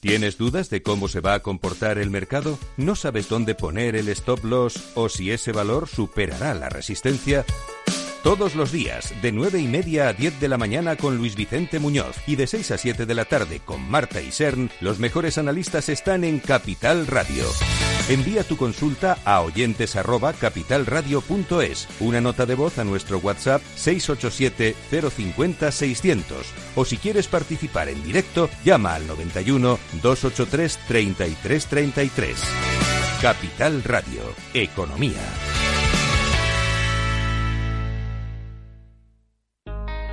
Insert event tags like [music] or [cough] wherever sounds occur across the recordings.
¿Tienes dudas de cómo se va a comportar el mercado? ¿No sabes dónde poner el stop loss o si ese valor superará la resistencia? Todos los días, de 9 y media a 10 de la mañana con Luis Vicente Muñoz y de 6 a 7 de la tarde con Marta y Sern, los mejores analistas están en Capital Radio. Envía tu consulta a oyentes@capitalradio.es, una nota de voz a nuestro WhatsApp 687 050 600 o si quieres participar en directo, llama al 91 283 3333. Capital Radio, Economía.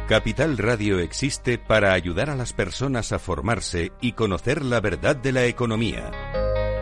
Capital Radio existe para ayudar a las personas a formarse y conocer la verdad de la economía.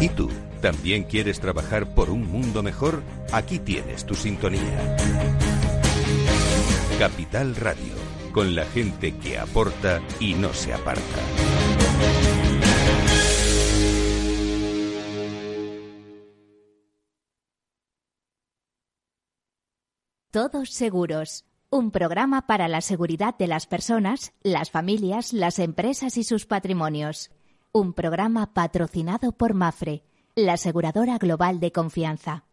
¿Y tú? ¿También quieres trabajar por un mundo mejor? Aquí tienes tu sintonía. Capital Radio, con la gente que aporta y no se aparta. Todos seguros un programa para la seguridad de las personas, las familias, las empresas y sus patrimonios. Un programa patrocinado por Mafre, la aseguradora global de confianza.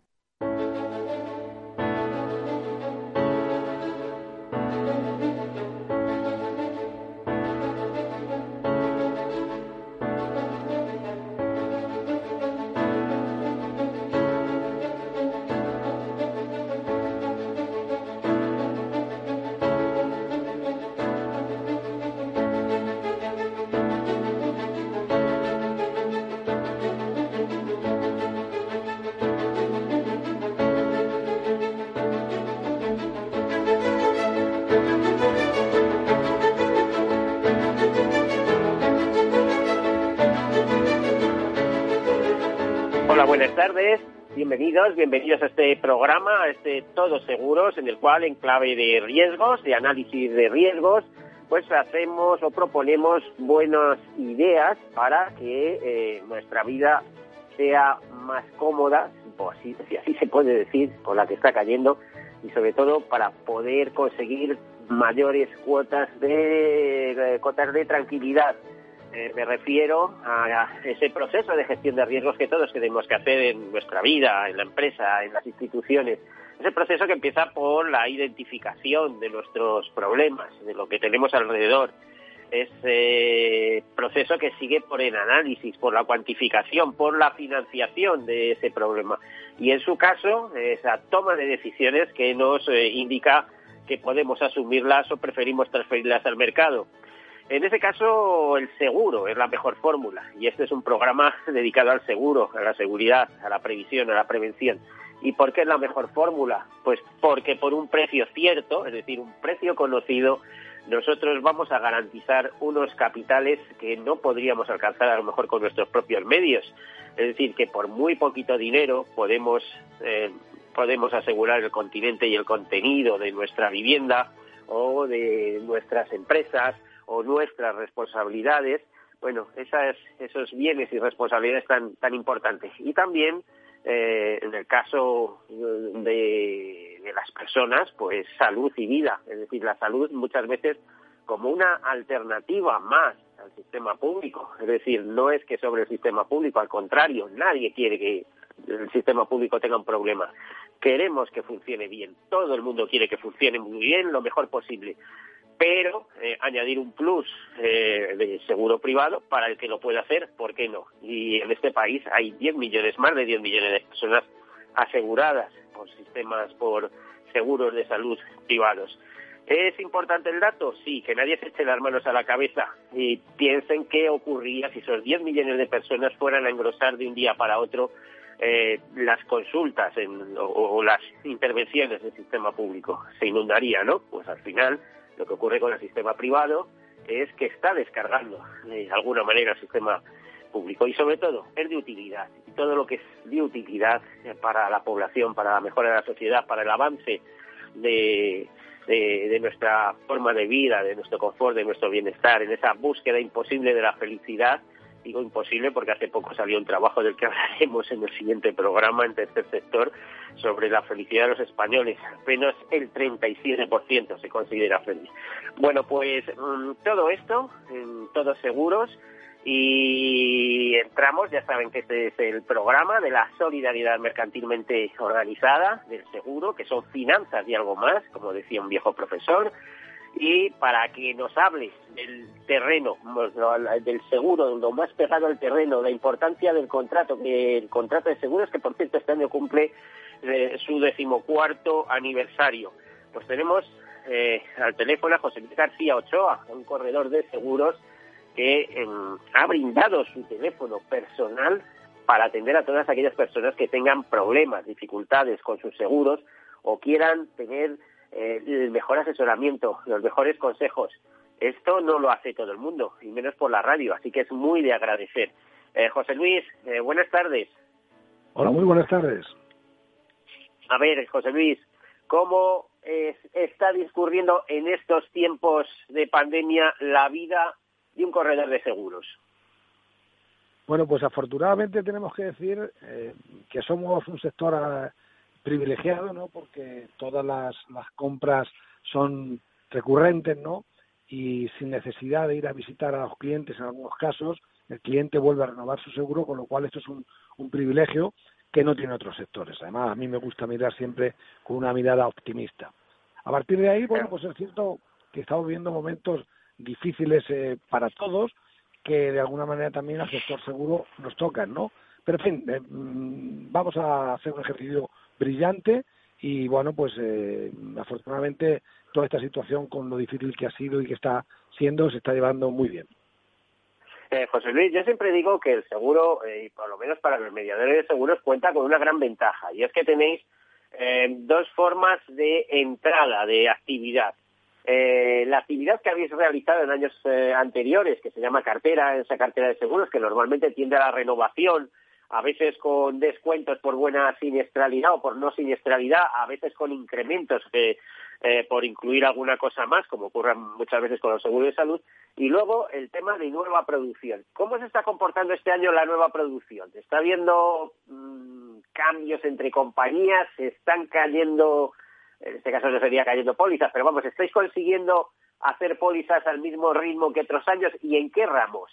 Bienvenidos, a este programa, a este Todos Seguros, en el cual en clave de riesgos, de análisis de riesgos, pues hacemos o proponemos buenas ideas para que eh, nuestra vida sea más cómoda, si así, así se puede decir, con la que está cayendo, y sobre todo para poder conseguir mayores cuotas de, cuotas de tranquilidad eh, me refiero a ese proceso de gestión de riesgos que todos tenemos que hacer en nuestra vida, en la empresa, en las instituciones. Ese proceso que empieza por la identificación de nuestros problemas, de lo que tenemos alrededor. Ese proceso que sigue por el análisis, por la cuantificación, por la financiación de ese problema. Y en su caso, esa toma de decisiones que nos eh, indica que podemos asumirlas o preferimos transferirlas al mercado. En ese caso, el seguro es la mejor fórmula y este es un programa [laughs] dedicado al seguro, a la seguridad, a la previsión, a la prevención. ¿Y por qué es la mejor fórmula? Pues porque por un precio cierto, es decir, un precio conocido, nosotros vamos a garantizar unos capitales que no podríamos alcanzar a lo mejor con nuestros propios medios. Es decir, que por muy poquito dinero podemos, eh, podemos asegurar el continente y el contenido de nuestra vivienda o de nuestras empresas o nuestras responsabilidades, bueno, esas, esos bienes y responsabilidades tan, tan importantes. Y también, eh, en el caso de, de las personas, pues salud y vida. Es decir, la salud muchas veces como una alternativa más al sistema público. Es decir, no es que sobre el sistema público, al contrario, nadie quiere que el sistema público tenga un problema. Queremos que funcione bien, todo el mundo quiere que funcione muy bien, lo mejor posible pero eh, añadir un plus eh, de seguro privado para el que lo pueda hacer, ¿por qué no? Y en este país hay 10 millones, más de 10 millones de personas aseguradas por sistemas, por seguros de salud privados. ¿Es importante el dato? Sí, que nadie se eche las manos a la cabeza y piensen qué ocurría si esos 10 millones de personas fueran a engrosar de un día para otro eh, las consultas en, o, o, las intervenciones del sistema público. Se inundaría, ¿no? Pues al final lo que ocurre con el sistema privado es que está descargando de alguna manera el sistema público y sobre todo es de utilidad. todo lo que es de utilidad para la población, para la mejora de la sociedad, para el avance de, de, nuestra forma de vida, de nuestro confort, de nuestro bienestar, en esa búsqueda imposible de la felicidad. Digo imposible porque hace poco salió un trabajo del que [laughs] hablaremos en el siguiente programa en tercer sector sobre la felicidad de los españoles. Apenas el 37% se considera feliz. Bueno, pues mm, todo esto, todos seguros, y entramos, ya saben que este es el programa de la solidaridad mercantilmente organizada, del seguro, que son finanzas y algo más, como decía un viejo profesor, y para que nos hables del terreno, del seguro, lo más pegado al terreno, la importancia del contrato, que el contrato de seguros, que por cierto este año cumple eh, su decimocuarto aniversario. Pues tenemos eh, al teléfono a José Luis García Ochoa, un corredor de seguros, que em, ha brindado su teléfono personal para atender a todas aquellas personas que tengan problemas, dificultades con sus seguros o quieran tener eh, el mejor asesoramiento, los mejores consejos. Esto no lo hace todo el mundo, y menos por la radio, así que es muy de agradecer. Eh, José Luis, eh, buenas tardes. Hola, muy buenas tardes. A ver, José Luis, ¿cómo está discurriendo en estos tiempos de pandemia la vida y un corredor de seguros? Bueno, pues afortunadamente tenemos que decir eh, que somos un sector eh, privilegiado, ¿no? Porque todas las, las compras son recurrentes, ¿no? Y sin necesidad de ir a visitar a los clientes en algunos casos, el cliente vuelve a renovar su seguro, con lo cual esto es un, un privilegio que no tiene otros sectores. Además, a mí me gusta mirar siempre con una mirada optimista. A partir de ahí, bueno, pues es cierto que estamos viviendo momentos difíciles eh, para todos que de alguna manera también al sector seguro nos tocan, ¿no? Pero en fin, eh, mm, vamos a hacer un ejercicio brillante y bueno, pues eh, afortunadamente toda esta situación con lo difícil que ha sido y que está siendo se está llevando muy bien. José Luis, yo siempre digo que el seguro, y por lo menos para los mediadores de seguros, cuenta con una gran ventaja y es que tenéis dos formas de entrada de actividad. Eh, la actividad que habéis realizado en años eh, anteriores, que se llama cartera, esa cartera de seguros, que normalmente tiende a la renovación, a veces con descuentos por buena siniestralidad o por no siniestralidad, a veces con incrementos eh, por incluir alguna cosa más, como ocurre muchas veces con los seguros de salud, y luego el tema de nueva producción. ¿Cómo se está comportando este año la nueva producción? ¿Está habiendo mm, cambios entre compañías? ¿Se están cayendo en este caso no sería cayendo pólizas, pero vamos, ¿estáis consiguiendo hacer pólizas al mismo ritmo que otros años y en qué ramos?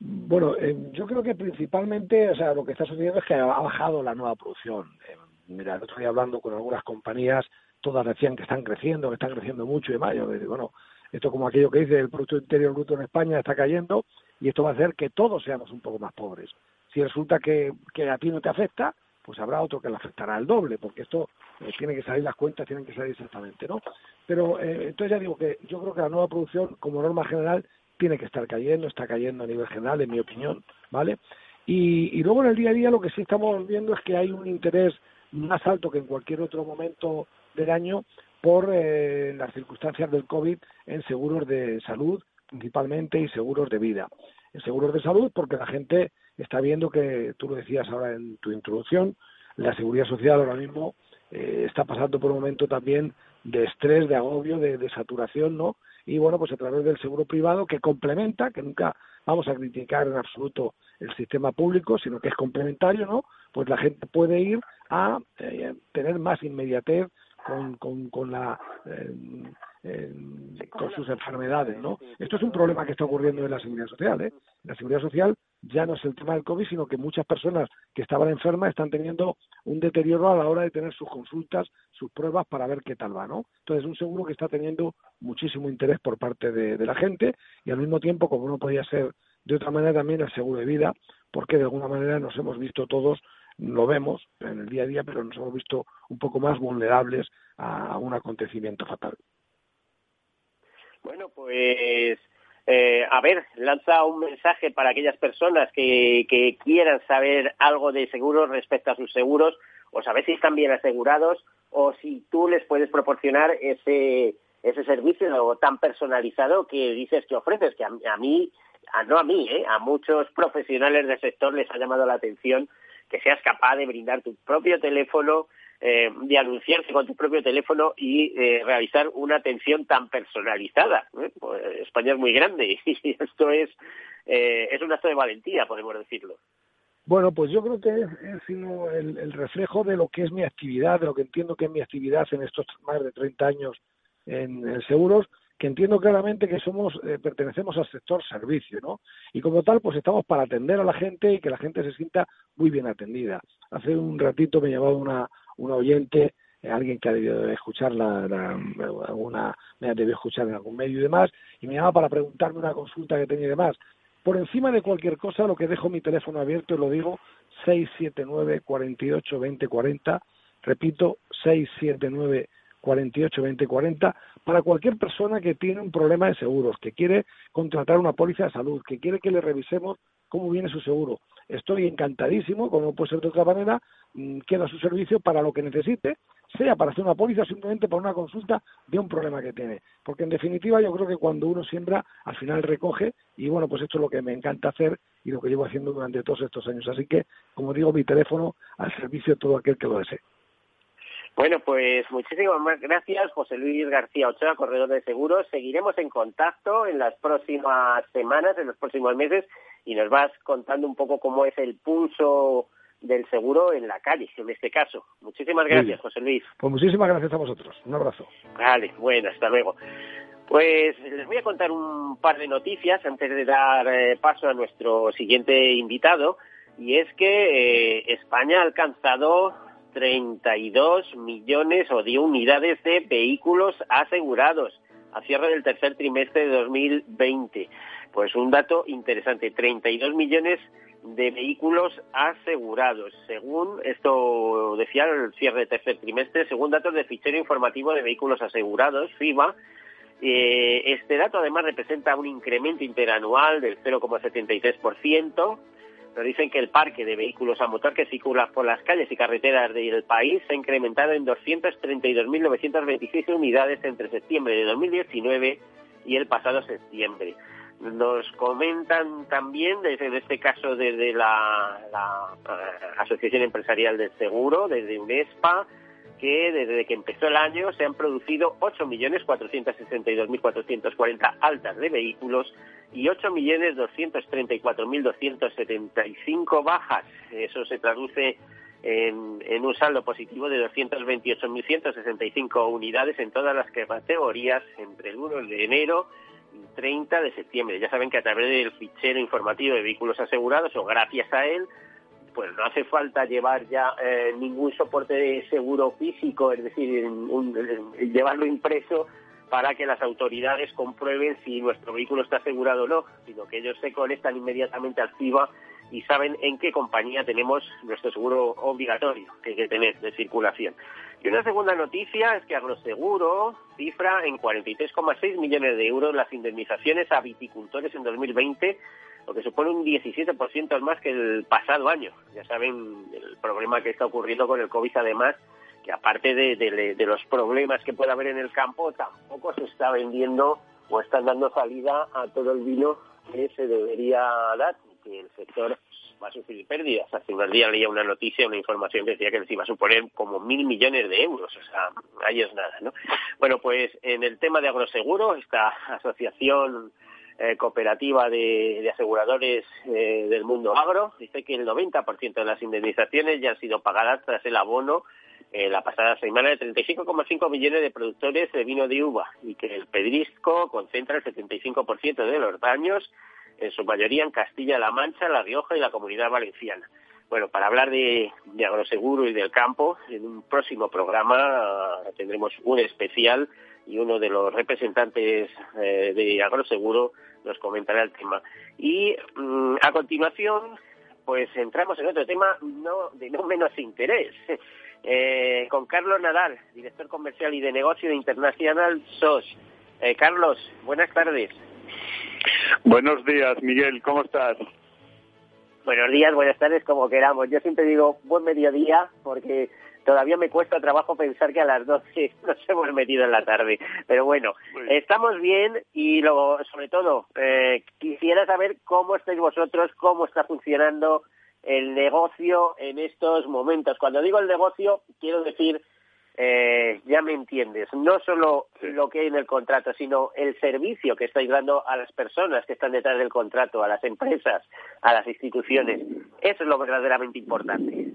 Bueno, eh, yo creo que principalmente, o sea, lo que está sucediendo es que ha bajado la nueva producción. Eh, mira, el otro día hablando con algunas compañías, todas decían que están creciendo, que están creciendo mucho y mayo. Bueno, esto como aquello que dice el Producto Interior Bruto en España está cayendo y esto va a hacer que todos seamos un poco más pobres. Si resulta que, que a ti no te afecta, pues habrá otro que le afectará el doble, porque esto eh, tiene que salir las cuentas, tienen que salir exactamente, ¿no? Pero eh, entonces ya digo que yo creo que la nueva producción, como norma general, tiene que estar cayendo, está cayendo a nivel general, en mi opinión, ¿vale? Y, luego en el día a día lo que sí estamos viendo es que hay un interés más alto que en cualquier otro momento del año por eh, las circunstancias del COVID en seguros de salud principalmente y seguros de vida. En seguros de salud porque la gente está viendo que, tú lo decías ahora en tu introducción, la seguridad social ahora mismo eh, está pasando por un momento también de estrés, de agobio, de, saturación, ¿no? Y bueno, pues a través del seguro privado que complementa, que nunca vamos a criticar en absoluto el sistema público, sino que es complementario, ¿no? Pues la gente puede ir a eh, tener más inmediatez con, con, con la eh, con sus enfermedades, ¿no? Esto es un problema que está ocurriendo en la seguridad social, ¿eh? La seguridad social ya no es el tema del COVID, sino que muchas personas que estaban enfermas están teniendo un deterioro a la hora de tener sus consultas, sus pruebas para ver qué tal va, ¿no? Entonces, es un seguro que está teniendo muchísimo interés por parte de, la gente y al mismo tiempo, como no podía ser de otra manera, también el seguro de vida, porque de alguna manera nos hemos visto todos, lo vemos en el día a día, pero nos hemos visto un poco más vulnerables a un acontecimiento fatal. Bueno, pues eh, a ver, lanza un mensaje para aquellas personas que, que quieran saber algo de seguros respecto a sus seguros, o saber si están bien asegurados, o si tú les puedes proporcionar ese, ese servicio tan personalizado que dices que ofreces, que a, mí a, no a mí, ¿eh? a muchos profesionales del sector les ha llamado la atención que seas capaz de brindar tu propio teléfono, eh, de anunciarse con tu propio teléfono y eh, realizar una atención tan personalizada. ¿eh? Pues España es muy grande [laughs] y esto es, es un acto de valentía, podemos decirlo. Bueno, pues yo creo que es, el, reflejo de lo que es mi actividad, de lo que entiendo que es mi actividad en estos más de 30 años en, en seguros, que entiendo claramente que somos eh, pertenecemos al sector servicio, ¿no? Y como tal, pues estamos para atender a la gente y que la gente se sienta muy bien atendida. Hace un ratito me llamaba una, una oyente, eh, alguien que ha debido escuchar la, alguna, me ha debido escuchar en algún medio y demás, y me llamaba para preguntarme una consulta que tenía y demás. Por encima de cualquier cosa, lo que dejo mi teléfono abierto y lo digo, 679 48 20 40, repito, 679 48 20 40 para cualquier persona que tiene un problema de seguros, que quiere contratar una póliza de salud, que quiere que le revisemos cómo viene su seguro. Estoy encantadísimo, como puede ser de otra manera, mm, queda su servicio para lo que necesite, sea para hacer una póliza o simplemente para una consulta de un problema que tiene. Porque en definitiva yo creo que cuando uno siembra, al final recoge y bueno, pues esto es lo que me encanta hacer y lo que llevo haciendo durante todos estos años. Así que, como digo, mi teléfono al servicio de todo aquel que lo desee. Bueno, pues muchísimas gracias, José Luis García Ochoa, corredor de seguros. Seguiremos en contacto en las próximas semanas, en los próximos meses, y nos vas contando un poco cómo es el pulso del seguro en la calle, en este caso. Muchísimas gracias, José Luis. Pues muchísimas gracias a vosotros. Un abrazo. Vale, bueno, hasta luego. Pues les voy a contar un par de noticias antes de dar eh, paso a nuestro siguiente invitado, y es que eh, España ha alcanzado 32 millones o de unidades de vehículos asegurados a cierre del tercer trimestre de 2020. Pues un dato interesante, 32 millones de vehículos asegurados. Según esto decía el cierre del tercer trimestre, según datos del fichero informativo de vehículos asegurados, FIBA, eh, este dato además representa un incremento interanual del 0,73%, nos dicen que el parque de vehículos a motor que circula por las calles y carreteras del país se ha incrementado en 232.926 unidades entre septiembre de 2019 y el pasado septiembre. Nos comentan también, desde en este caso desde la, la eh, Asociación Empresarial del Seguro, desde UNESPA, que desde que empezó el año se han producido 8.462.440 altas de vehículos y 8.234.275 bajas. Eso se traduce en, en, un saldo positivo de 228.165 unidades en todas las categorías entre el 1 de enero y 30 de septiembre. Ya saben que a través del fichero informativo de vehículos asegurados o gracias a él pues no hace falta llevar ya eh, ningún soporte de seguro físico, es decir, llevarlo impreso para que las autoridades comprueben si nuestro vehículo está asegurado o no, sino que ellos se conectan inmediatamente al CIBA y saben en qué compañía tenemos nuestro seguro obligatorio que hay que tener de circulación. Y una segunda noticia es que Agroseguro cifra en 43,6 millones de euros las indemnizaciones a viticultores en 2020 lo que supone un 17% más que el pasado año. Ya saben el problema que está ocurriendo con el COVID, además, que aparte de, los problemas que puede haber en el campo, tampoco se está vendiendo o están dando salida a todo el vino que se debería dar, que el sector va a sufrir pérdidas. Hace unos días leía una noticia, una información que decía que les iba a suponer como mil millones de euros, o sea, ahí es nada, ¿no? Bueno, pues en el tema de agroseguro, esta asociación eh, cooperativa de, aseguradores eh, del mundo agro. Dice que el 90% de las indemnizaciones ya han sido pagadas tras el abono eh, la pasada semana de 35,5 millones de productores de vino de uva y que el pedrisco concentra el 75% de los daños, en su mayoría en Castilla-La Mancha, La Rioja y la Comunidad Valenciana. Bueno, para hablar de, agroseguro y del campo, en un próximo programa tendremos un especial y uno de los representantes de agroseguro nos comentará el tema. Y mm, a continuación, pues entramos en otro tema no de no menos interés. Eh, con Carlos Nadal, director comercial y de negocio de Internacional SOS. Eh, Carlos, buenas tardes. Buenos días, Miguel, ¿cómo estás? Buenos días, buenas tardes, como queramos. Yo siempre digo buen mediodía porque todavía me cuesta trabajo pensar que a las 12 [laughs] nos hemos metido en la tarde. Pero bueno, estamos bien y luego, sobre todo, eh, quisiera saber cómo estáis vosotros, cómo está funcionando el negocio en estos momentos. Cuando digo el negocio, quiero decir eh, ya me entiendes, no solo lo que hay en el contrato, sino el servicio que estáis dando a las personas que están detrás del contrato, a las empresas, a las instituciones. Eso es lo verdaderamente importante.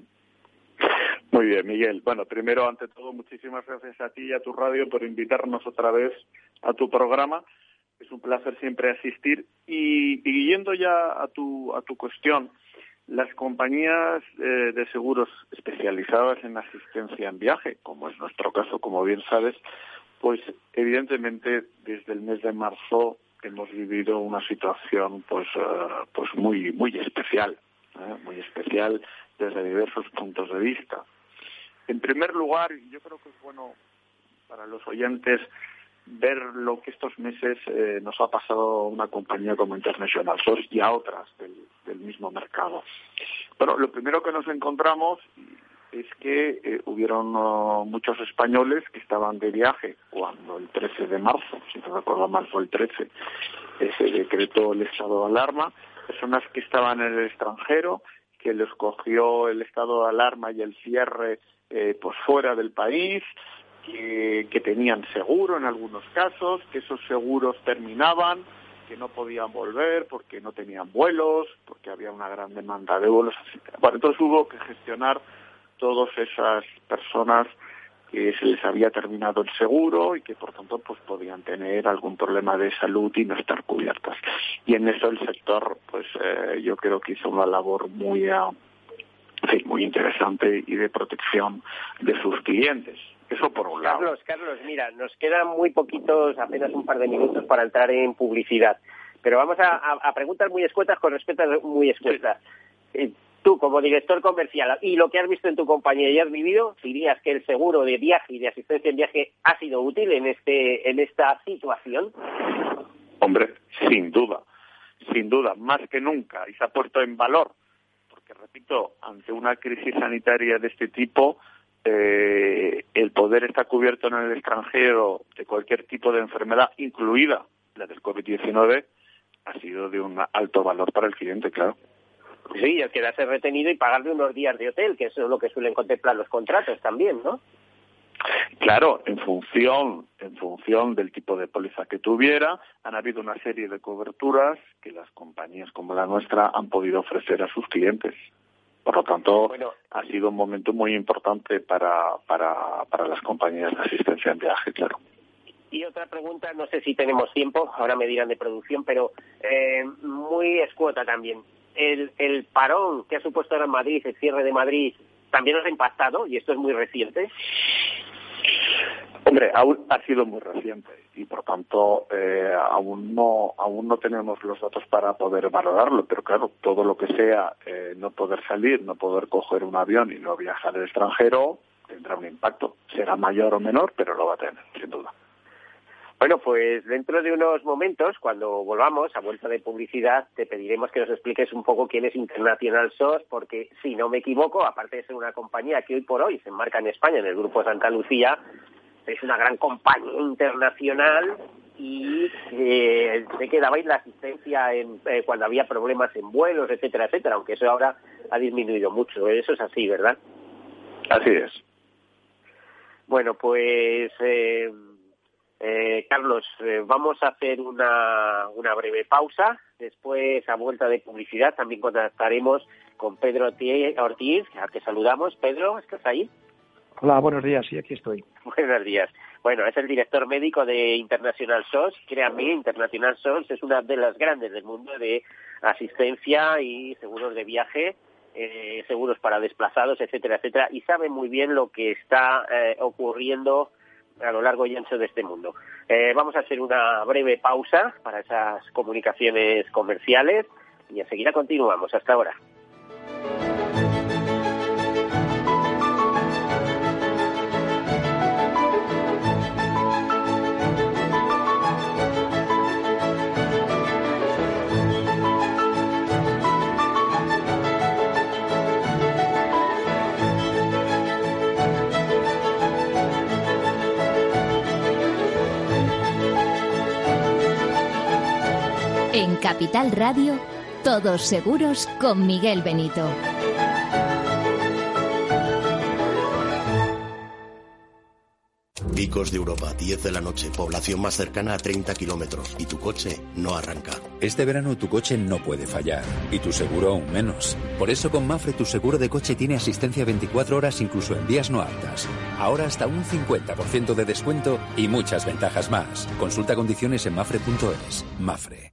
Muy bien, Miguel. Bueno, primero, ante todo, muchísimas gracias a ti y a tu radio por invitarnos otra vez a tu programa. Es un placer siempre asistir. Y, y yendo ya a tu, a tu cuestión, las compañías eh, de seguros especializadas en asistencia en viaje, como es nuestro caso, como bien sabes, pues evidentemente desde el mes de marzo hemos vivido una situación pues eh, pues muy muy especial, ¿eh? muy especial desde diversos puntos de vista. En primer lugar, yo creo que es bueno para los oyentes ver lo que estos meses eh, nos ha pasado una compañía como International Source y a otras del, mismo mercado. Bueno, lo primero que nos encontramos es que eh, hubieron uh, muchos españoles que estaban de viaje cuando el 13 de marzo, si no recuerdo mal fue el 13, se decretó el estado de alarma, personas que estaban en el extranjero, que les cogió el estado de alarma y el cierre eh, pues fuera del país, que, tenían seguro en algunos casos, que esos seguros terminaban, que no podían volver porque no tenían vuelos, porque había una gran demanda de vuelos. Bueno, entonces hubo que gestionar todas esas personas que se les había terminado el seguro y que por tanto pues podían tener algún problema de salud y no estar cubiertas. Y en eso el sector pues eh, yo creo que hizo una labor muy ah, muy interesante y de protección de sus clientes. Eso por un lado. Carlos, Carlos, mira, nos quedan muy poquitos, apenas un par de minutos para entrar en publicidad. Pero vamos a, preguntas muy escuetas con respuestas muy escuetas. Eh, tú, como director comercial, y lo que has visto en tu compañía y has vivido, dirías que el seguro de viaje y de asistencia en viaje ha sido útil en, este, en esta situación. Hombre, sin duda, sin duda, más que nunca, y se ha puesto en valor, porque repito, ante una crisis sanitaria de este tipo, eh, el poder estar cubierto en el extranjero de cualquier tipo de enfermedad, incluida la del COVID-19, ha sido de un alto valor para el cliente, claro. Sí, el quedarse retenido y pagarle unos días de hotel, que eso es lo que suelen contemplar los contratos también, ¿no? Claro, en función, en función del tipo de póliza que tuviera, han habido una serie de coberturas que las compañías como la nuestra han podido ofrecer a sus clientes. Por lo tanto, ha sido un momento muy importante para, para, para las compañías de asistencia en viaje, claro. Y otra pregunta, no sé si tenemos tiempo, ahora me dirán de producción, pero eh, muy escuota también. El, el parón que ha supuesto ahora en Madrid, el cierre de Madrid, ¿también os ha impactado? Y esto es muy reciente. Hombre, ha sido muy reciente y por tanto eh, aún no aún no tenemos los datos para poder valorarlo, pero claro, todo lo que sea eh, no poder salir, no poder coger un avión y no viajar al extranjero tendrá un impacto. Será mayor o menor, pero lo va a tener, sin duda. Bueno, pues dentro de unos momentos, cuando volvamos a vuelta de publicidad, te pediremos que nos expliques un poco quién es International SOS, porque si no me equivoco, aparte de ser una compañía que hoy por hoy se enmarca en España, en el Grupo Santa Lucía, es una gran compañía internacional y eh, sé que dabais la asistencia en, eh, cuando había problemas en vuelos, etcétera, etcétera, aunque eso ahora ha disminuido mucho. Eso es así, ¿verdad? Así es. Bueno, pues eh, eh Carlos, vamos a hacer una, una breve pausa. Después, a vuelta de publicidad, también contactaremos con Pedro Ortiz, a que saludamos. Pedro, ¿estás ahí? Hola, buenos días, sí, aquí estoy. [laughs] Buenos días. Bueno, es el director médico de International SOS. Créanme, International SOS es una de las grandes del mundo de asistencia y seguros de viaje, eh, seguros para desplazados, etcétera, etcétera, y sabe muy bien lo que está eh, ocurriendo a lo largo y ancho de este mundo. Eh, vamos a hacer una breve pausa para esas comunicaciones comerciales y enseguida continuamos. Hasta ahora. Capital Radio, todos seguros con Miguel Benito. Picos de Europa, 10 de la noche, población más cercana a 30 kilómetros y tu coche no arranca. Este verano tu coche no puede fallar y tu seguro aún menos. Por eso con Mafre tu seguro de coche tiene asistencia 24 horas incluso en días no altas. Ahora hasta un 50% de descuento y muchas ventajas más. Consulta condiciones en mafre.es. Mafre.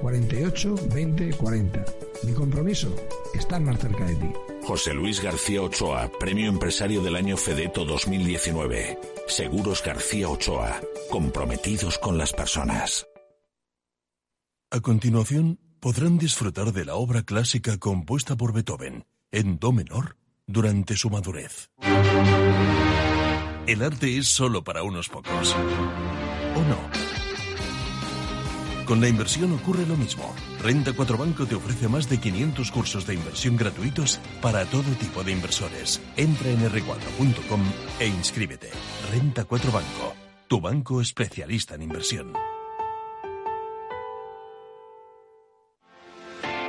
48 20 40. Mi compromiso, estar más cerca de ti. José Luis García Ochoa, Premio Empresario del Año Fedeto 2019. Seguros García Ochoa, comprometidos con las personas. A continuación, podrán disfrutar de la obra clásica compuesta por Beethoven, en Do menor, durante su madurez. El arte es solo para unos pocos. ¿O no? Con la inversión ocurre lo mismo. Renta 4 Banco te ofrece más de 500 cursos de inversión gratuitos para todo tipo de inversores. Entra en r4.com e inscríbete. Renta 4 Banco, tu banco especialista en inversión.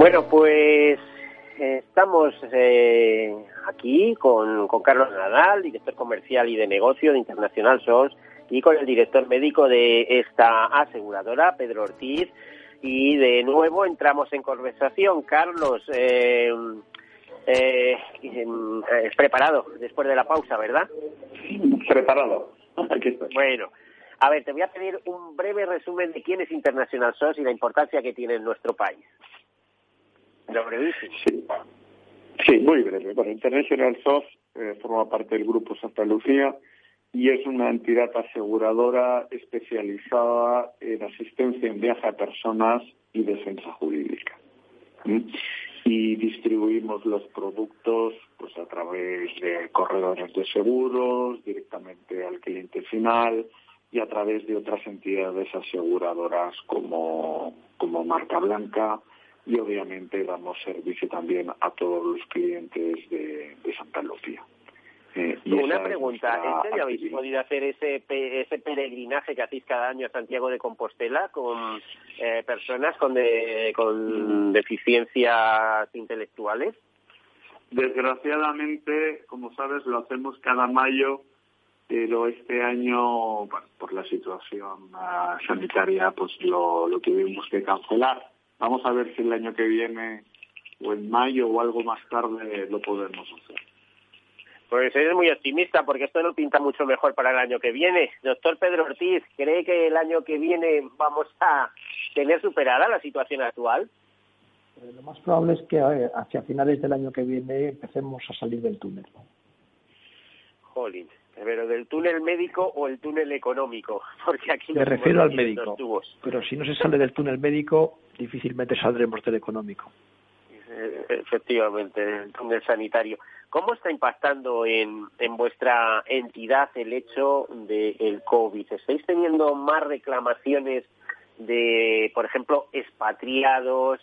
Bueno, pues estamos eh, aquí con, con, Carlos Nadal, director comercial y de negocio de Internacional SOS, y con el director médico de esta aseguradora, Pedro Ortiz. Y de nuevo entramos en conversación. Carlos, eh, eh, preparado después de la pausa, ¿verdad? Preparado. Bueno, a ver, te voy a pedir un breve resumen de quién es International SOS y la importancia que tiene en nuestro país. Lo brevísimo. Sí. sí, muy breve. Bueno, International SOS eh, forma parte del Grupo Santa Lucía y es una entidad aseguradora especializada en asistencia en viaje a personas y defensa jurídica. ¿Mm? Y distribuimos los productos pues a través de corredores de seguros, directamente al cliente final y a través de otras entidades aseguradoras como, como Marca Blanca y obviamente damos servicio también a todos los clientes de Santa Lucía. Eh, Una pregunta, ¿en serio habéis podido hacer ese, ese peregrinaje que hacéis cada año a Santiago de Compostela con eh, personas con, con deficiencias intelectuales? Desgraciadamente, como sabes, lo hacemos cada mayo, pero este año, por la situación ah, sanitaria, pues lo, lo tuvimos que cancelar. Vamos a ver si el año que viene, o en mayo o algo más tarde, lo podemos hacer. Pues eres muy optimista porque esto no pinta mucho mejor para el año que viene. Doctor Pedro Ortiz, ¿cree que el año que viene vamos a tener superada la situación actual? Eh, lo más probable es que eh, hacia finales del año que viene empecemos a salir del túnel. Jolín, pero del túnel médico o el túnel económico, [laughs] porque aquí me refiero al médico. Pero si no se sale del túnel médico, difícilmente saldremos del económico. Eh, efectivamente, el túnel sanitario. ¿Cómo está impactando en, en vuestra entidad el hecho del el COVID? ¿Estáis teniendo más reclamaciones de, por ejemplo, expatriados?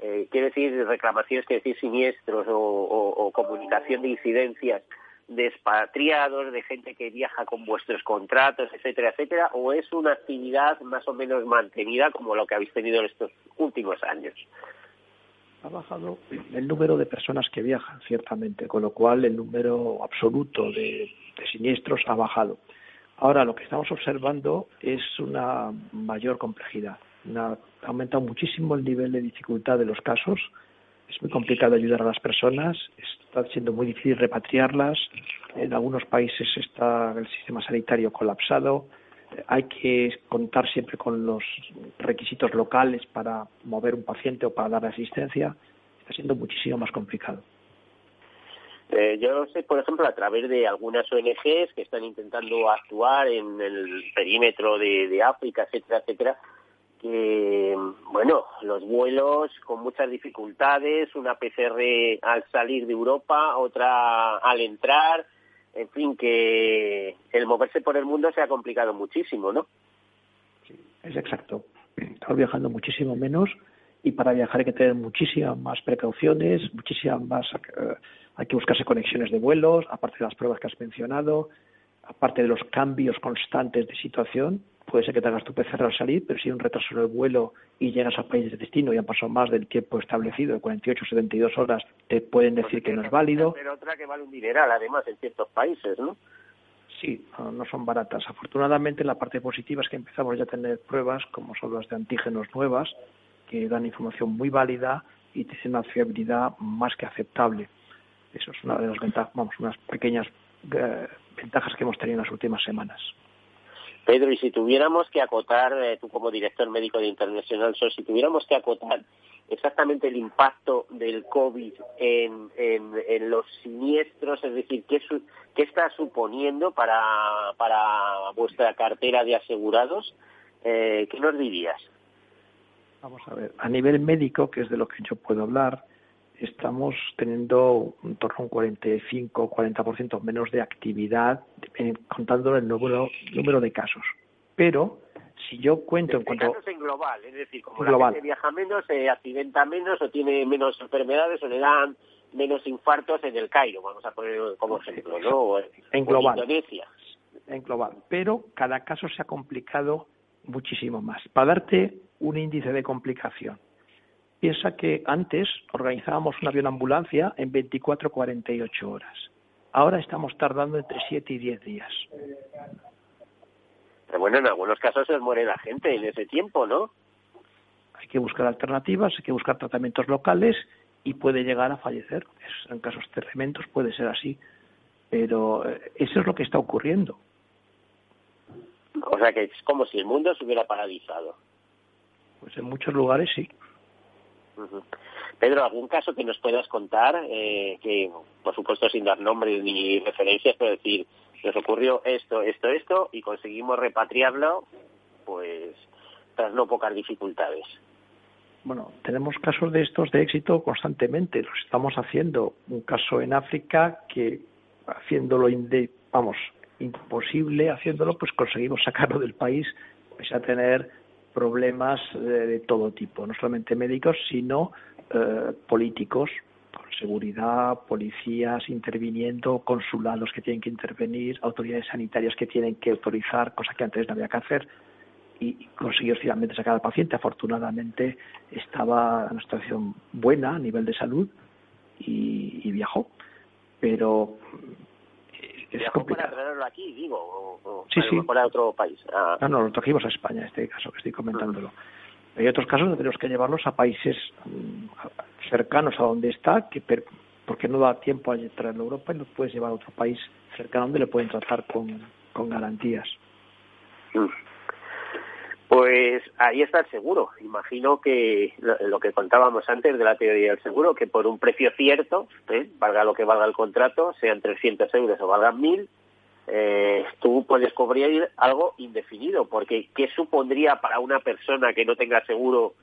Eh, quiere decir reclamaciones, quiere decir siniestros o comunicación de incidencias de expatriados, de gente que viaja con vuestros contratos, etcétera, etcétera, o es una actividad más o menos mantenida como lo que habéis tenido en estos últimos años? ha bajado el número de personas que viajan, ciertamente, con lo cual el número absoluto de, siniestros ha bajado. Ahora, lo que estamos observando es una mayor complejidad. ha aumentado muchísimo el nivel de dificultad de los casos. Es muy complicado ayudar a las personas. Está siendo muy difícil repatriarlas. En algunos países está el sistema sanitario colapsado hay que contar siempre con los requisitos locales para mover un paciente o para dar asistencia, está siendo muchísimo más complicado. Eh, yo sé, por ejemplo, a través de algunas ONGs que están intentando actuar en el perímetro de África, etcétera, etcétera, que, bueno, los vuelos con muchas dificultades, una PCR al salir de Europa, otra al entrar, en fin, que el moverse por el mundo se ha complicado muchísimo, ¿no? Sí, es exacto. Estamos viajando muchísimo menos y para viajar hay que tener muchísimas más precauciones, muchísimas más, eh, hay que buscarse conexiones de vuelos, aparte de las pruebas que has mencionado, aparte de los cambios constantes de situación, puede ser que te hagas tu PCR al salir, pero si hay un retraso en el vuelo y llegas al país de destino y han pasado más del tiempo establecido, de 48 o 72 horas, te pueden decir que no es válido. Pero otra que vale un dineral, además, en ciertos países, ¿no? Sí, no son baratas. Afortunadamente, la parte positiva es que empezamos ya a tener pruebas, como son las de antígenos nuevas, que dan información muy válida y tienen una fiabilidad más que aceptable. Eso es una de las ventajas, vamos, unas pequeñas ventajas que hemos tenido en las últimas semanas. Pedro, y si tuviéramos que acotar, eh, tú como director médico de International SOS, si tuviéramos que acotar exactamente el impacto del COVID en, en, los siniestros, es decir, ¿qué, qué está suponiendo para, para vuestra cartera de asegurados, eh, ¿qué nos dirías? Vamos a ver, a nivel médico, que es de lo que yo puedo hablar, estamos teniendo un torno a un 45 40% menos de actividad, contando el número, número de casos. Pero si yo cuento en cuanto... en global, es decir, como la gente viaja menos, se accidenta menos o tiene menos enfermedades o le dan menos infartos en el Cairo, vamos a poner como ejemplo, ¿no? en global. En Indonesia. En global. Pero cada caso se ha complicado muchísimo más. Para darte un índice de complicación, piensa que antes organizábamos una ambulancia en 24-48 horas. Ahora estamos tardando entre 7 y 10 días. Pero bueno, en algunos casos se muere la gente en ese tiempo, ¿no? Hay que buscar alternativas, hay que buscar tratamientos locales y puede llegar a fallecer. En casos tremendos puede ser así. Pero eh, eso es lo que está ocurriendo. O sea que es como si el mundo se hubiera paralizado. Pues en muchos lugares sí. Pedro, ¿algún caso que nos puedas contar? Eh, que, por supuesto, sin dar nombres ni referencias, pero decir, nos ocurrió esto, esto, esto, y conseguimos repatriarlo, pues, tras no pocas dificultades. Bueno, tenemos casos de estos de éxito constantemente. Los estamos haciendo. Un caso en África que, haciéndolo, vamos, imposible, haciéndolo, pues conseguimos sacarlo del país, pues a tener problemas de, todo tipo, no solamente médicos, sino eh, políticos, seguridad, policías interviniendo, consulados que tienen que intervenir, autoridades sanitarias que tienen que autorizar, cosa que antes no había que hacer, y consiguió finalmente sacar al paciente. Afortunadamente estaba en una situación buena a nivel de salud y viajó. Pero es complicado. para traerlo aquí, digo, o, sí, sí. a otro país. Ah. No, no, lo trajimos a España, este caso que estoy comentándolo. Hay otros casos donde tenemos que llevarlos a países mm, cercanos a donde está, que porque no da tiempo a traerlo a Europa y lo puedes llevar a otro país cercano donde le pueden tratar con, con garantías. Mm. Pues ahí está el seguro. Imagino que lo, que contábamos antes de la teoría del seguro, que por un precio cierto, ¿eh? valga lo que valga el contrato, sean 300 euros o valgan 1000, eh, tú puedes cubrir algo indefinido, porque ¿qué supondría para una persona que no tenga seguro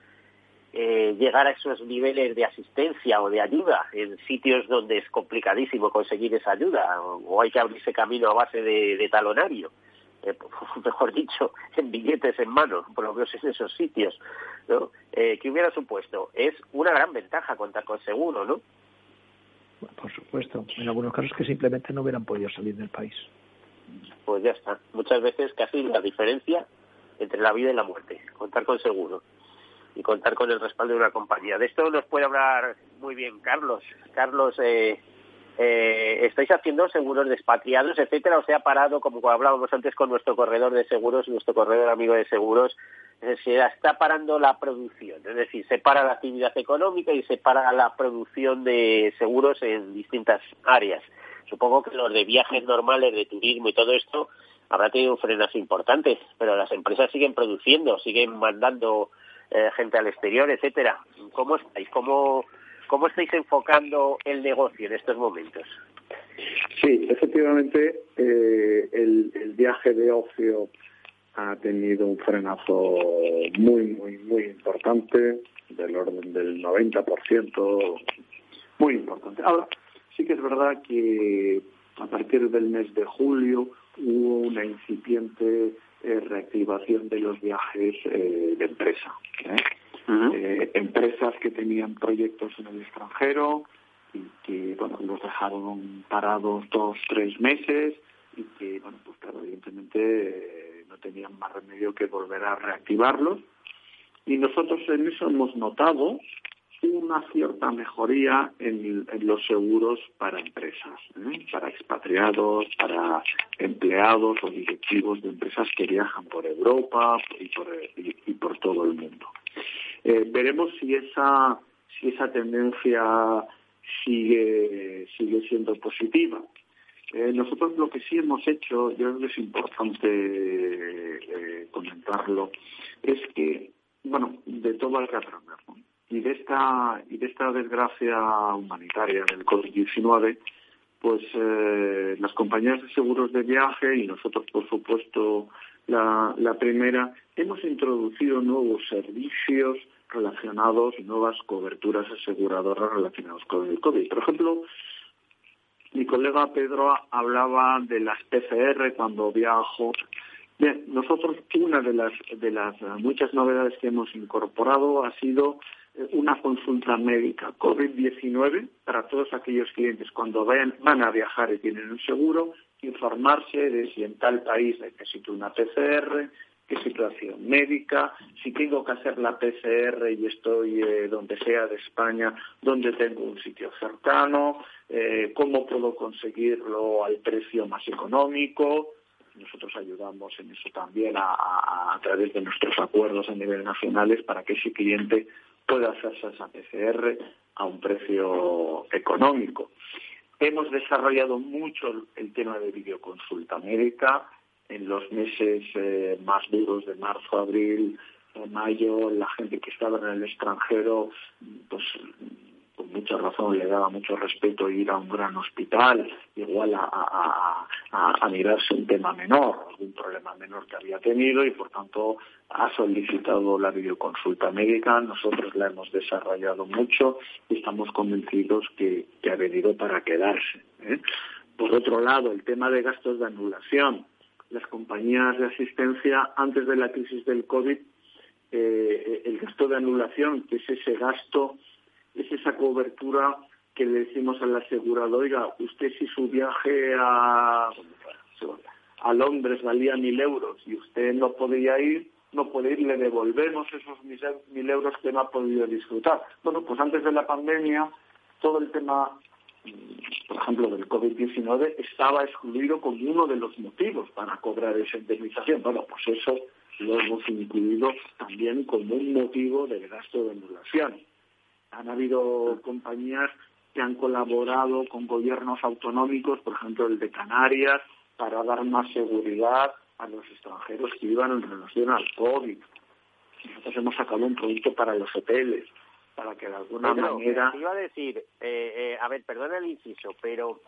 eh, llegar a esos niveles de asistencia o de ayuda en sitios donde es complicadísimo conseguir esa ayuda o, hay que abrirse camino a base de talonario? Eh, [laughs] mejor dicho, en billetes en mano, por lo menos en esos sitios, ¿no? Eh, ¿Qué hubiera supuesto? Es una gran ventaja contar con seguro, ¿no? Por supuesto. En algunos casos que simplemente no hubieran podido salir del país. Pues ya está. Muchas veces casi la diferencia entre la vida y la muerte. Contar con seguro y contar con el respaldo de una compañía. De esto nos puede hablar muy bien Carlos. Carlos, eh, eh, estáis haciendo seguros despatriados, etcétera, o se ha parado, como hablábamos antes con nuestro corredor de seguros, nuestro corredor amigo de seguros, se está parando la producción, es decir, se para la actividad económica y se para la producción de seguros en distintas áreas. Supongo que los de viajes normales, de turismo y todo esto habrá tenido un frenazo importante, pero las empresas siguen produciendo, siguen mandando eh, gente al exterior, etcétera. ¿Cómo estáis? ¿Cómo, ¿Cómo estáis enfocando el negocio en estos momentos? Sí, efectivamente, eh, el, viaje de ocio ha tenido un frenazo muy, muy, muy importante, del orden del 90%, muy importante. Ahora, sí que es verdad que a partir del mes de julio hubo una incipiente eh, reactivación de los viajes eh, de empresa. Eh, empresas que tenían proyectos en el extranjero y que bueno los dejaron parados dos tres meses y que bueno pues claro evidentemente eh, no tenían más remedio que volver a reactivarlos y nosotros en eso hemos notado una cierta mejoría en, los seguros para empresas, ¿eh? para expatriados, para empleados o directivos de empresas que viajan por Europa y por, y por todo el mundo. Eh, veremos si esa, si esa tendencia sigue, sigue siendo positiva. Eh, nosotros lo que sí hemos hecho, yo creo que es importante eh, comentarlo, es que, bueno, de todo hay que aprender, Y de esta, y de esta desgracia humanitaria del COVID-19, pues las compañías de seguros de viaje y nosotros, por supuesto, la, la primera, hemos introducido nuevos servicios relacionados, nuevas coberturas aseguradoras relacionadas con el COVID. Por ejemplo, mi colega Pedro hablaba de las PCR cuando viajo Bien, nosotros una de las, de las muchas novedades que hemos incorporado ha sido eh, una consulta médica COVID-19 para todos aquellos clientes cuando vayan, van a viajar y tienen un seguro, informarse de si en tal país necesito una PCR, qué situación médica, si tengo que hacer la PCR y estoy eh, donde sea de España, donde tengo un sitio cercano, eh, cómo puedo conseguirlo al precio más económico. Nosotros ayudamos en eso también a, través de nuestros acuerdos a nivel nacionales para que ese cliente pueda hacerse esa PCR a un precio económico. Hemos desarrollado mucho el tema de videoconsulta médica. En los meses eh, más duros de marzo, abril, mayo, la gente que estaba en el extranjero, pues con mucha razón le daba mucho respeto ir a un gran hospital, igual a, a, mirarse un tema menor, algún problema menor que había tenido y por tanto ha solicitado la videoconsulta médica. Nosotros la hemos desarrollado mucho y estamos convencidos que, ha venido para quedarse. ¿eh? Por otro lado, el tema de gastos de anulación. Las compañías de asistencia antes de la crisis del COVID, eh, el gasto de anulación, que es ese gasto es esa cobertura que le decimos al asegurado, oiga, usted si su viaje a, a Londres valía mil euros y usted no podía ir, no puede ir, le devolvemos esos mil euros que no ha podido disfrutar. Bueno, pues antes de la pandemia, todo el tema, mm, por ejemplo, del COVID-19 estaba excluido como uno de los motivos para cobrar esa indemnización. Bueno, pues eso lo hemos incluido también como un motivo del gasto de anulación. Han habido compañías que han colaborado con gobiernos autonómicos, por ejemplo el de Canarias, para dar más seguridad a los extranjeros que iban en relación al COVID. Nosotros hemos sacado un producto para los hoteles, para que de alguna manera... Iba a decir, eh, eh, a ver, perdona el inciso, pero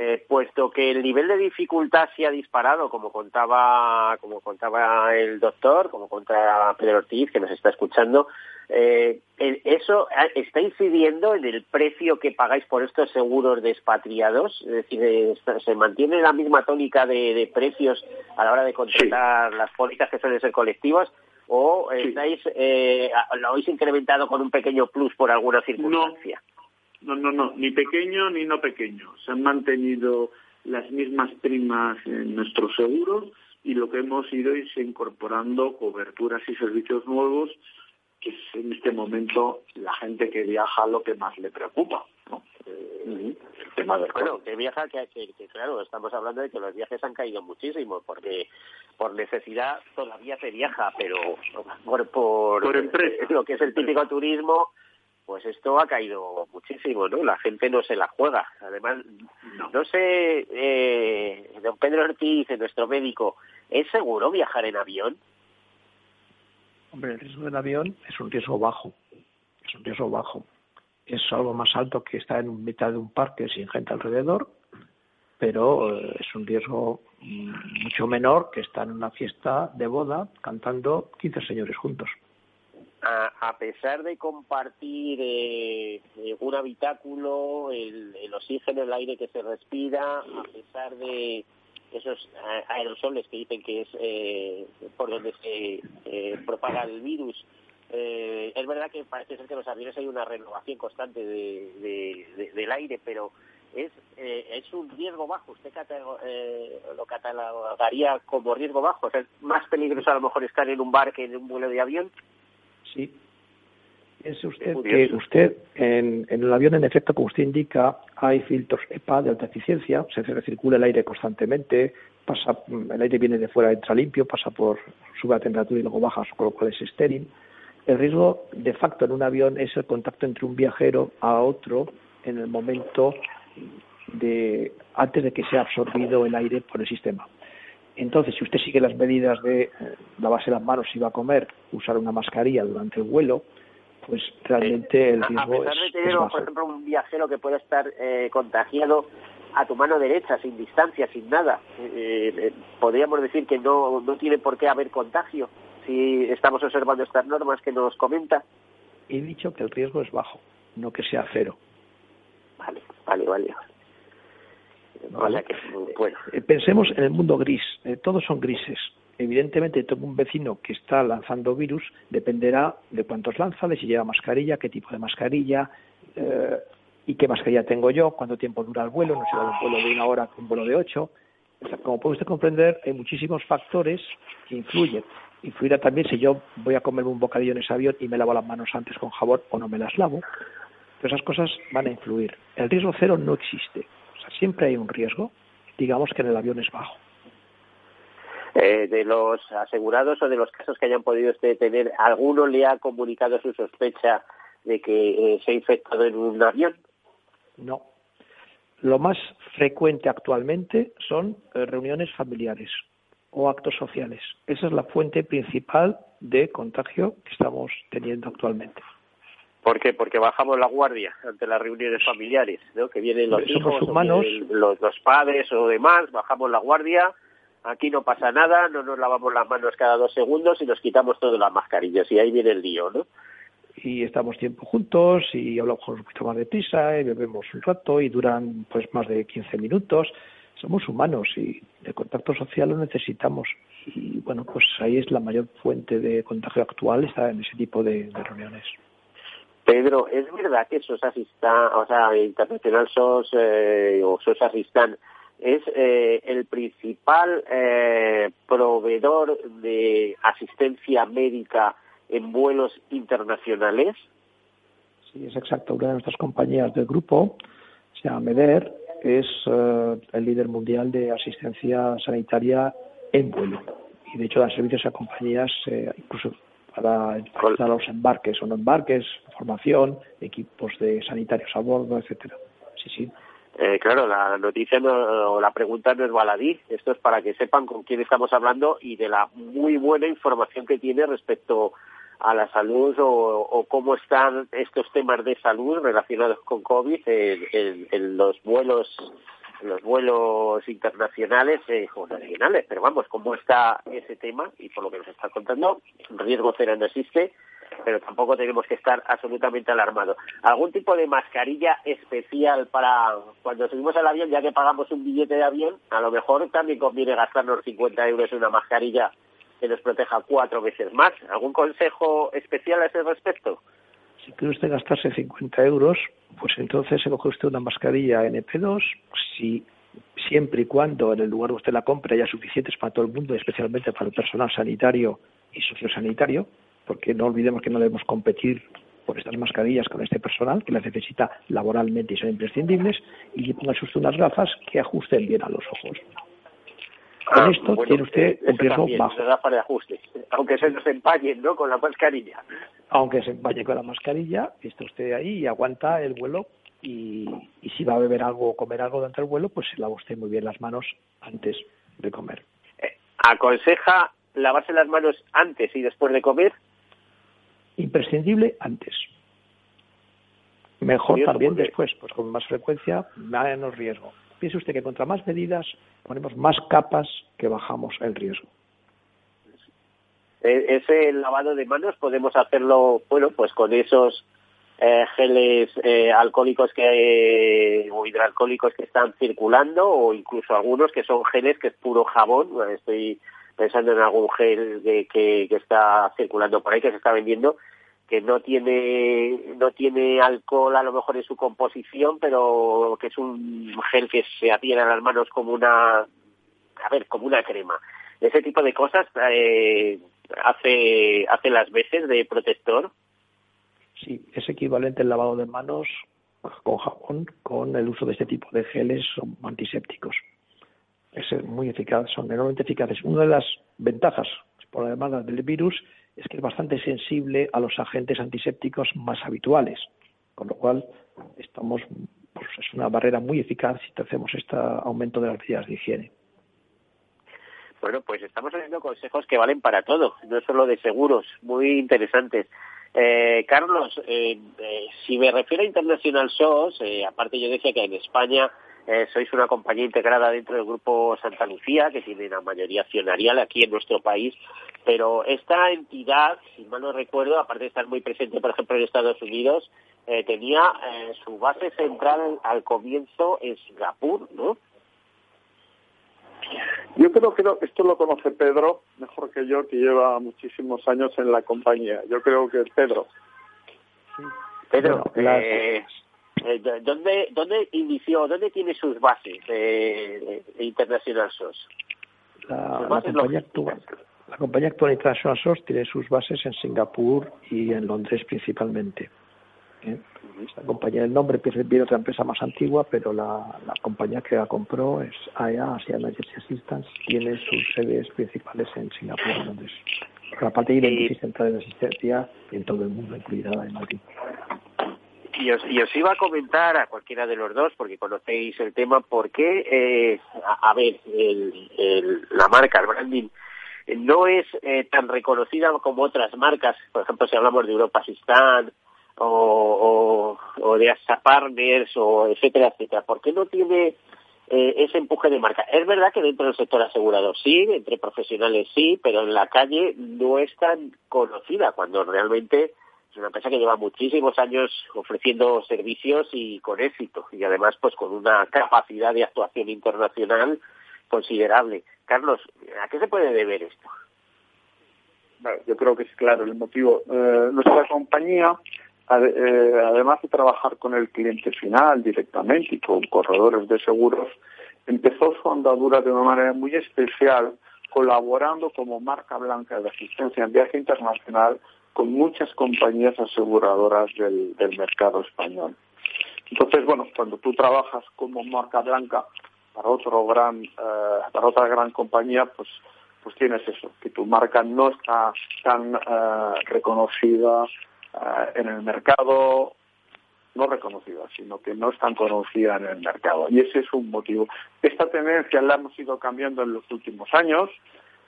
eh, puesto que el nivel de dificultad se ha disparado, como contaba, como contaba el doctor, como contaba Pedro Ortiz, que nos está escuchando, eh, ¿eso está incidiendo en el precio que pagáis por estos seguros de expatriados? Es decir, eh, ¿se mantiene la misma tónica de, precios a la hora de contratar las pólizas que suelen ser colectivas? ¿O estáis, lo habéis incrementado con un pequeño plus por alguna circunstancia? No, no, no, ni pequeño ni no pequeño. Se han mantenido las mismas primas en nuestros seguros y lo que hemos ido es incorporando coberturas y servicios nuevos, que es en este momento la gente que viaja lo que más le preocupa. ¿no? Eh, el tema del bueno, que viaja, que, claro, estamos hablando de que los viajes han caído muchísimo, porque por necesidad todavía se viaja, pero por, por, por empresa. lo que es el típico turismo, pues esto ha caído muchísimo, ¿no? La gente no se la juega. Además, no, sé, eh, don Pedro Ortiz, nuestro médico, ¿es seguro viajar en avión? Hombre, el riesgo del avión es un riesgo bajo, es un riesgo bajo. Es algo más alto que estar en mitad de un parque sin gente alrededor, pero eh, es un riesgo mm, mucho menor que estar en una fiesta de boda cantando 15 señores juntos a, pesar de compartir eh, eh, un habitáculo, el, oxígeno, el aire que se respira, a pesar de esos aerosoles que dicen que es eh, por donde se propaga el virus, es verdad que parece ser que en los aviones hay una renovación constante del aire, pero es, es un riesgo bajo. ¿Usted lo catalogaría como riesgo bajo? O sea, ¿Es más peligroso a lo mejor estar en un bar que en un vuelo de avión? Sí. Es usted que usted en, el avión, en efecto, como usted indica, hay filtros EPA de alta eficiencia, se recircula el aire constantemente, pasa, el aire viene de fuera, entra limpio, pasa por, sube a temperatura y luego baja, con lo cual es estéril. El riesgo, de facto, en un avión es el contacto entre un viajero a otro en el momento de antes de que sea absorbido el aire por el sistema. Entonces, si usted sigue las medidas de eh, lavarse las manos si va a comer, usar una mascarilla durante el vuelo, pues realmente el riesgo A pesar de tener, por ejemplo, un viajero que pueda estar eh, contagiado a tu mano derecha, sin distancia, sin nada, eh, podríamos decir que no, no tiene por qué haber contagio si estamos observando estas normas que nos comenta. He dicho que el riesgo es bajo, no que sea cero. Vale, vale, vale. Eh, pensemos en el mundo gris, eh, todos son grises. evidentemente tengo un vecino que está lanzando virus, dependerá de cuántos lanza, de si lleva mascarilla, qué tipo de mascarilla eh, y qué mascarilla tengo yo, cuánto tiempo dura el vuelo, no será un vuelo de una hora un vuelo de ocho. como puede usted comprender, hay muchísimos factores que influyen. Influirá también si yo voy a comerme un bocadillo en ese avión y me lavo las manos antes con jabón o no me las lavo. Pero esas cosas van a influir. El riesgo cero no existe. Siempre hay un riesgo. Digamos que en el avión es bajo. Eh, de los asegurados o de los casos que hayan podido usted tener, ¿alguno le ha comunicado su sospecha de que eh, se ha infectado en un avión? No. Lo más frecuente actualmente son eh, reuniones familiares o actos sociales. Esa es la fuente principal de contagio que estamos teniendo actualmente. ¿Por qué? Porque bajamos la guardia ante las reuniones familiares, ¿no? Que vienen los hijos, humanos. los, los padres o demás, bajamos la guardia, aquí no pasa nada, no nos lavamos las manos cada dos segundos y nos quitamos todas las mascarillas y ahí viene el lío, ¿no? y estamos tiempo juntos y hablamos un poquito más de prisa y bebemos un rato y duran pues más de 15 minutos. Somos humanos y el contacto social lo necesitamos. Y bueno, pues ahí es la mayor fuente de contagio actual, está en ese tipo de, reuniones. Pedro, ¿es verdad que SOS Asistan, o sea, Internacional SOS eh, o SOS Asistan es eh, el principal eh, proveedor de asistencia médica en vuelos internacionales? Sí, es exacto. Una de nuestras compañías del grupo, se llama MEDER, es eh, el líder mundial de asistencia sanitaria en vuelo. Y de hecho dan servicios a compañías eh, incluso para, para, los embarques o no embarques, formación, equipos de sanitarios a bordo, etcétera. Sí, sí. Eh, claro, la noticia o la pregunta no es baladí. Esto es para que sepan con quién estamos hablando y de la muy buena información que tiene respecto a la salud o, cómo están estos temas de salud relacionados con COVID en, los vuelos los vuelos internacionales eh, o nacionales, pero vamos, cómo está ese tema y por lo que nos está contando, riesgo cero no existe, pero tampoco tenemos que estar absolutamente alarmados. ¿Algún tipo de mascarilla especial para cuando subimos al avión, ya que pagamos un billete de avión, a lo mejor también conviene gastarnos 50 euros en una mascarilla que nos proteja cuatro veces más. ¿Algún consejo especial a ese respecto? Si quiere usted gastarse 50 euros, pues entonces se coge usted una mascarilla NP2, si siempre y cuando en el lugar donde usted la compre haya suficientes para todo el mundo, especialmente para el personal sanitario y sociosanitario, porque no olvidemos que no debemos competir por estas mascarillas con este personal que las necesita laboralmente y son imprescindibles, y póngase usted unas gafas que ajusten bien a los ojos. Con ah, esto tiene usted un riesgo bajo. de ajuste, aunque se nos empañe, ¿no? Con la mascarilla. Aunque se empañe con la mascarilla, está usted ahí y aguanta el vuelo y, y si va a beber algo o comer algo durante el vuelo, pues se lava usted muy bien las manos antes de comer. Eh, ¿Aconseja lavarse las manos antes y después de comer? Imprescindible antes. Mejor también después, pues con más frecuencia, menos riesgo. Piense usted que contra más medidas ponemos más capas que bajamos el riesgo. E, ese lavado de manos podemos hacerlo, bueno, pues con esos eh, geles eh, alcohólicos que o hidroalcohólicos que están circulando o incluso algunos que son geles que es puro jabón. Estoy pensando en algún gel que, que está circulando por ahí que se está vendiendo que no tiene no tiene alcohol a lo mejor en su composición, pero que es un gel que se adhiere a las manos como una a ver, como una crema. Ese tipo de cosas eh, hace hace las veces de protector. Sí, es equivalente el lavado de manos con jabón con el uso de este tipo de geles antisépticos. Es muy eficaz, son enormemente eficaces. Una de las ventajas por demanda del virus es que es bastante sensible a los agentes antisépticos más habituales, con lo cual estamos, pues, es una barrera muy eficaz si hacemos este aumento de las medidas de higiene. Bueno, pues estamos haciendo consejos que valen para todo, no solo de seguros, muy interesantes. Eh, Carlos, eh, eh, si me refiero a International SOS, aparte yo decía que en España sois una compañía integrada dentro del grupo Santa Lucía, que tiene una mayoría accionarial aquí en nuestro país, pero esta entidad, si mal no recuerdo, aparte de estar muy presente, por ejemplo, en Estados Unidos, tenía su base central al comienzo en Singapur, ¿no? Yo creo que esto lo conoce Pedro mejor que yo, que lleva muchísimos años en la compañía. Yo creo que Pedro. Pedro, eh, eh, ¿dónde, ¿dónde inició, dónde tiene sus bases eh, International SOS? La, compañía actual, la compañía actual International SOS tiene sus bases en Singapur y en Londres principalmente. ¿eh? Esta compañía, el nombre viene otra empresa más antigua, pero la, la compañía que la compró es AEA, Asia Emergency Assistance, tiene sus sedes principales en Singapur y Londres. Por la parte de 26 centrales de asistencia en todo el mundo, incluida la de Madrid. Y os, y os, iba a comentar a cualquiera de los dos, porque conocéis el tema, por qué, eh, a, ver, el, la marca, el branding, no es eh, tan reconocida como otras marcas. Por ejemplo, si hablamos de Europa Assistant o, o, de ASA Partners o etcétera, etcétera. ¿Por qué no tiene eh, ese empuje de marca? Es verdad que dentro del sector asegurador sí, entre profesionales sí, pero en la calle no es tan conocida cuando realmente una empresa que lleva muchísimos años ofreciendo servicios y con éxito y además pues con una capacidad de actuación internacional considerable. Carlos, ¿a qué se puede deber esto? yo creo que es claro el motivo. Eh, nuestra compañía eh, además de trabajar con el cliente final directamente y con corredores de seguros, empezó su andadura de una manera muy especial, colaborando como marca blanca de asistencia en viaje internacional con muchas compañías aseguradoras del, mercado español. Entonces, bueno, cuando tú trabajas como marca blanca para otro gran, eh, para otra gran compañía, pues pues tienes eso, que tu marca no está tan eh, reconocida eh, en el mercado, no reconocida, sino que no están conocida en el mercado. Y ese es un motivo. Esta tendencia la hemos ido cambiando en los últimos años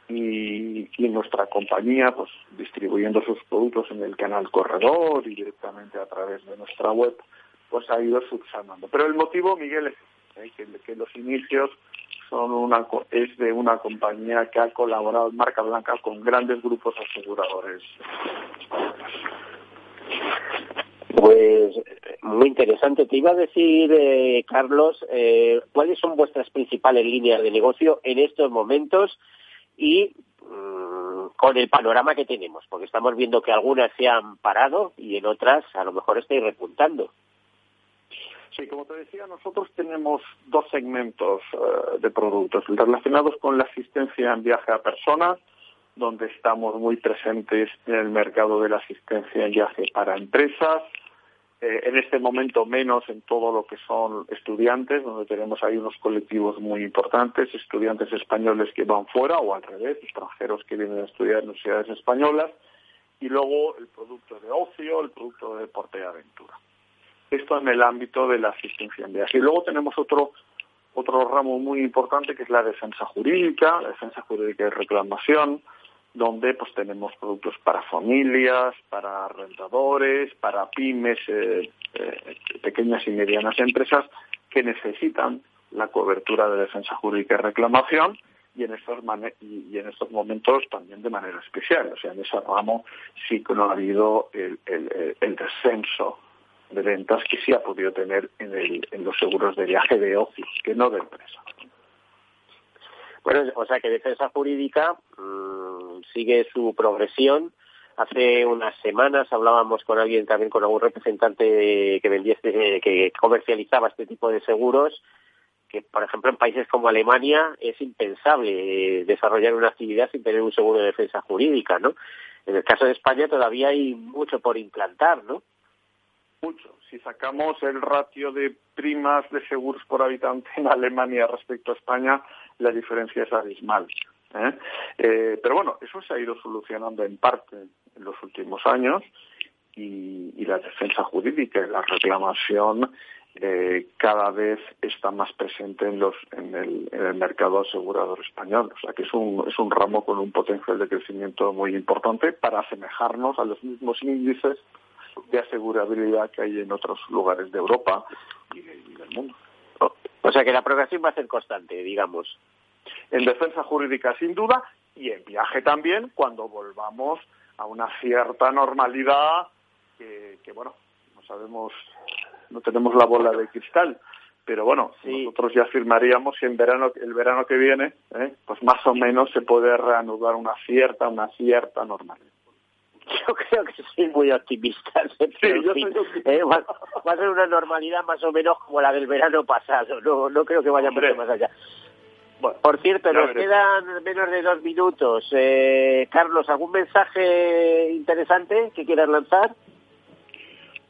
y, y nuestra compañía, pues distribuyendo sus productos en el canal corredor y directamente a través de nuestra web, pues ha ido subsanando. Pero el motivo, Miguel, es ¿eh? que, que los inicios son una, es de una compañía que ha colaborado en marca blanca con grandes grupos aseguradores. Pues muy interesante. Te iba a decir, eh, Carlos, eh, ¿cuáles son vuestras principales líneas de negocio en estos momentos y mm, con el panorama que tenemos? Porque estamos viendo que algunas se han parado y en otras a lo mejor estáis repuntando. Sí, como te decía, nosotros tenemos dos segmentos eh, de productos relacionados con la asistencia en viaje a personas donde estamos muy presentes en el mercado de la asistencia en viaje para empresas, eh, en este momento menos en todo lo que son estudiantes, donde tenemos ahí unos colectivos muy importantes, estudiantes españoles que van fuera o al revés, extranjeros que vienen a estudiar en universidades españolas, y luego el producto de ocio, el producto de deporte y aventura. Esto en el ámbito de la asistencia en viaje. Y luego tenemos otro otro ramo muy importante que es la defensa jurídica, la defensa jurídica y reclamación, donde pues tenemos productos para familias, para rentadores, para pymes, eh, eh, pequeñas y medianas empresas que necesitan la cobertura de defensa jurídica y reclamación y en estos y, en estos momentos también de manera especial, o sea, en ese ramo sí que no ha habido el, el, descenso de ventas que sí ha podido tener en, el, en los seguros de viaje de ocio, que no de empresa. Bueno, o sea que defensa jurídica mm, sigue su progresión. Hace unas semanas hablábamos con alguien también con algún representante que vendía este, que comercializaba este tipo de seguros que por ejemplo en países como Alemania es impensable eh, desarrollar una actividad sin tener un seguro de defensa jurídica, ¿no? En el caso de España todavía hay mucho por implantar, ¿no? Mucho. Si sacamos el ratio de primas de seguros por habitante en Alemania respecto a España, la diferencia es abismal. ¿eh? Eh, pero bueno, eso se ha ido solucionando en parte en los últimos años y, y la defensa jurídica y la reclamación eh, cada vez está más presente en, los, en, el, en el mercado asegurador español. O sea que es un, es un ramo con un potencial de crecimiento muy importante para asemejarnos a los mismos índices de asegurabilidad que hay en otros lugares de Europa y, del mundo. O sea que la progresión va a ser constante, digamos. En defensa jurídica, sin duda, y en viaje también, cuando volvamos a una cierta normalidad que, que bueno, no sabemos, no tenemos la bola de cristal, pero bueno, nosotros ya afirmaríamos que en verano, el verano que viene, ¿eh? pues más o menos se puede reanudar una cierta, una cierta normalidad. [laughs] Yo creo que soy muy optimista. ¿eh? va, a ser una normalidad más o menos como la del verano pasado. No, no creo que vaya mucho más allá. Por cierto, nos quedan menos de dos minutos. Eh, Carlos, ¿algún mensaje interesante que quieras lanzar?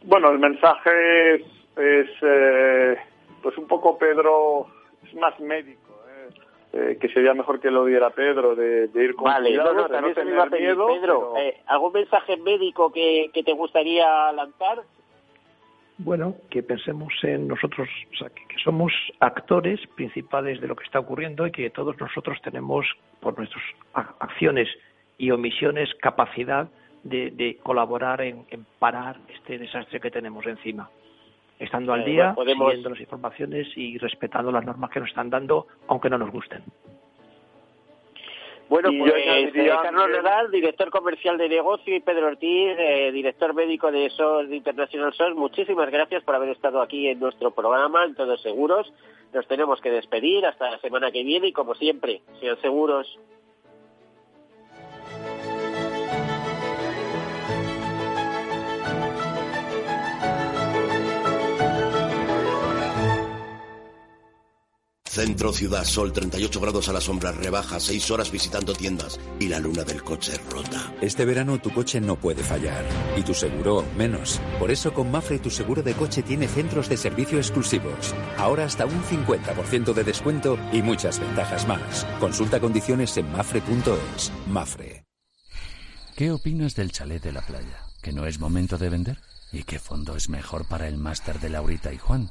Bueno, el mensaje es, eh, pues un poco Pedro, es más médico. Eh, que sería mejor que lo diera Pedro, de, ir con vale, no, no, también se iba a pedir, Pedro, ¿algún mensaje médico que, que te gustaría lanzar? bueno, que pensemos en nosotros, o sea, que, somos actores principales de lo que está ocurriendo y que todos nosotros tenemos, por nuestras acciones y omisiones, capacidad de, colaborar en, parar este desastre que tenemos encima. Estando al eh, día, siguiendo las informaciones y respetando las normas que nos están dando, aunque no nos gusten. Bueno, pues eh, Carlos Nadal, director comercial de negocio, y Pedro Ortiz, eh, director médico de SOS de International SOS, muchísimas gracias por haber estado aquí en nuestro programa, en Todos Seguros. Nos tenemos que despedir hasta la semana que viene y, como siempre, sean seguros. Centro Ciudad Sol, 38 grados a la sombra, rebaja, 6 horas visitando tiendas y la luna del coche rota. Este verano tu coche no puede fallar y tu seguro menos. Por eso con Mafre tu seguro de coche tiene centros de servicio exclusivos. Ahora hasta un 50% de descuento y muchas ventajas más. Consulta condiciones en mafre.es. Mafre. ¿Qué opinas del chalet de la playa? ¿Que no es momento de vender? ¿Y qué fondo es mejor para el máster de Laurita y Juan?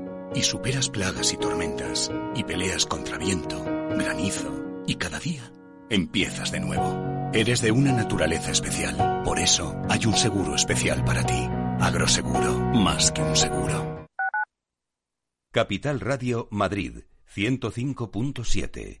y superas plagas y tormentas y peleas contra viento, granizo y cada día empiezas de nuevo. Eres de una naturaleza especial, por eso hay un seguro especial para ti. Agroseguro, más que un seguro. Capital Radio Madrid 105.7